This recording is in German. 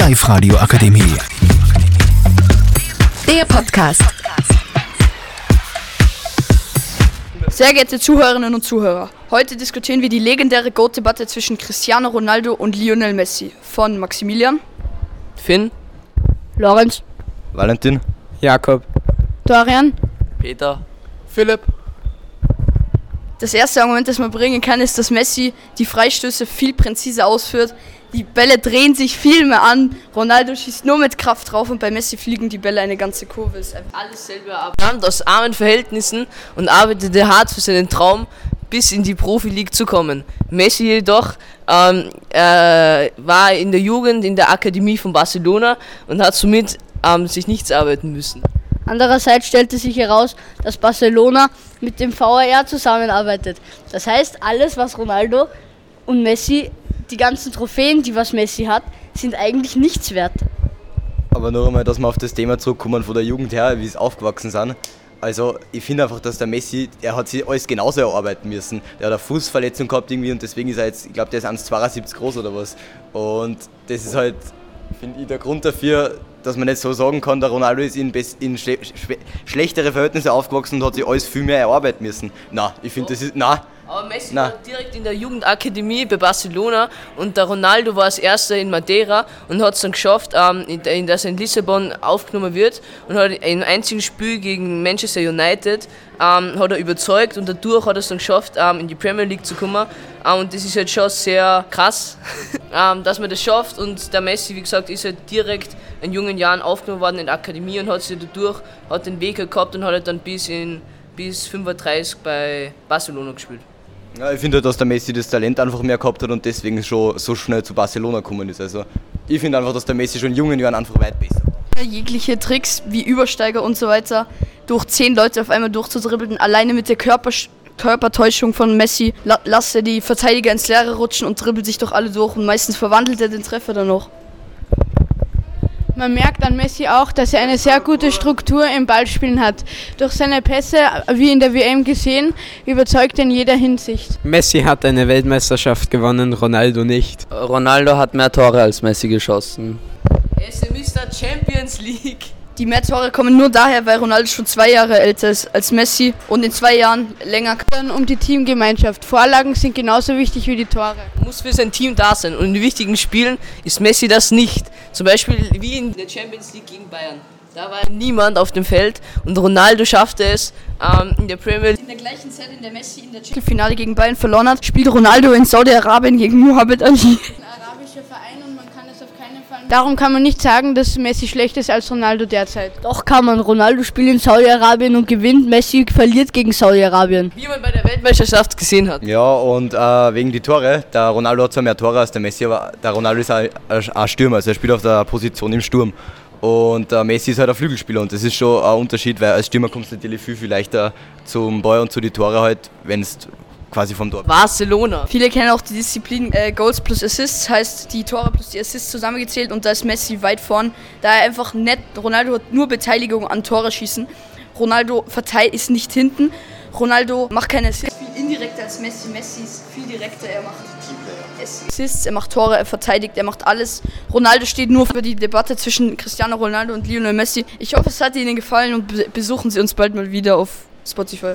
Live-Radio Akademie. Der Podcast. Sehr geehrte Zuhörerinnen und Zuhörer, heute diskutieren wir die legendäre Goat-Debatte zwischen Cristiano Ronaldo und Lionel Messi von Maximilian. Finn, Lorenz. Valentin. Jakob. Dorian. Peter, Philipp. Das erste Argument, das man bringen kann, ist, dass Messi die Freistöße viel präziser ausführt. Die Bälle drehen sich viel mehr an. Ronaldo schießt nur mit Kraft drauf und bei Messi fliegen die Bälle eine ganze Kurve. Ist einfach alles selber ab. Stammt aus armen Verhältnissen und arbeitete hart für seinen Traum, bis in die Profi-League zu kommen. Messi jedoch ähm, äh, war in der Jugend in der Akademie von Barcelona und hat somit ähm, sich nichts arbeiten müssen. Andererseits stellte sich heraus, dass Barcelona mit dem VAR zusammenarbeitet. Das heißt, alles, was Ronaldo und Messi, die ganzen Trophäen, die was Messi hat, sind eigentlich nichts wert. Aber nur einmal, dass wir auf das Thema zurückkommen von der Jugend her, wie sie aufgewachsen sind. Also ich finde einfach, dass der Messi, er hat sich alles genauso erarbeiten müssen. Der hat eine Fußverletzung gehabt irgendwie und deswegen ist er jetzt, ich glaube, der ist 1,72 groß oder was. Und das ist halt, finde ich, der Grund dafür, dass man nicht so sagen kann, der Ronaldo ist in, in schle schlechtere Verhältnisse aufgewachsen und hat sich alles viel mehr erarbeiten müssen. Na, ich finde, das ist, na. Aber Messi Na. war direkt in der Jugendakademie bei Barcelona und der Ronaldo war als erster in Madeira und hat es dann geschafft, ähm, in, dass er in Lissabon aufgenommen wird und hat im einzigen Spiel gegen Manchester United ähm, hat er überzeugt und dadurch hat er es dann geschafft, ähm, in die Premier League zu kommen. Ähm, und das ist halt schon sehr krass, ähm, dass man das schafft und der Messi, wie gesagt, ist halt direkt in jungen Jahren aufgenommen worden in der Akademie und hat sich dadurch hat den Weg gehabt und hat halt dann bis in bis 35 bei Barcelona gespielt. Ja, ich finde, halt, dass der Messi das Talent einfach mehr gehabt hat und deswegen schon so schnell zu Barcelona gekommen ist. Also ich finde einfach, dass der Messi schon in jungen Jahren einfach weit besser. Jegliche Tricks wie Übersteiger und so weiter durch zehn Leute auf einmal durchzudribbeln, alleine mit der Körper Körpertäuschung von Messi, la lässt er die Verteidiger ins Leere rutschen und dribbelt sich doch alle durch und meistens verwandelt er den Treffer dann noch. Man merkt an Messi auch, dass er eine sehr gute Struktur im Ballspielen hat. Durch seine Pässe, wie in der WM gesehen, überzeugt er in jeder Hinsicht. Messi hat eine Weltmeisterschaft gewonnen, Ronaldo nicht. Ronaldo hat mehr Tore als Messi geschossen. Er ist der Mr. Champions League. Die mehr Tore kommen nur daher, weil Ronaldo schon zwei Jahre älter ist als Messi und in zwei Jahren länger. Dann um die Teamgemeinschaft. Vorlagen sind genauso wichtig wie die Tore. Muss für sein Team da sein und in wichtigen Spielen ist Messi das nicht. Zum Beispiel wie in der Champions League gegen Bayern. Da war niemand auf dem Feld und Ronaldo schaffte es ähm, in der Premier League. In der gleichen Zeit, in der Messi in der Finale gegen Bayern verloren hat, spielt Ronaldo in Saudi-Arabien gegen Muhammad Ali. Darum kann man nicht sagen, dass Messi schlechter ist als Ronaldo derzeit. Doch kann man. Ronaldo spielt in Saudi-Arabien und gewinnt. Messi verliert gegen Saudi-Arabien. Wie man bei der Weltmeisterschaft gesehen hat. Ja, und äh, wegen die Tore. Der Ronaldo hat zwar mehr Tore als der Messi, aber der Ronaldo ist ein Stürmer. Also er spielt auf der Position im Sturm. Und der Messi ist halt ein Flügelspieler und das ist schon ein Unterschied, weil als Stürmer kommst du natürlich viel, viel leichter zum Ball und zu den Tore halt, wenn es quasi vom Tor. Barcelona. Viele kennen auch die Disziplin äh, Goals plus Assists, heißt die Tore plus die Assists zusammengezählt und da ist Messi weit vorn, da er einfach nett, Ronaldo hat nur Beteiligung an Tore schießen. Ronaldo verteilt ist nicht hinten. Ronaldo macht keine Assists, viel indirekter als Messi. Messi ist viel direkter, er macht Assists, er macht Tore, er verteidigt, er macht alles. Ronaldo steht nur für die Debatte zwischen Cristiano Ronaldo und Lionel Messi. Ich hoffe, es hat Ihnen gefallen und besuchen Sie uns bald mal wieder auf Spotify.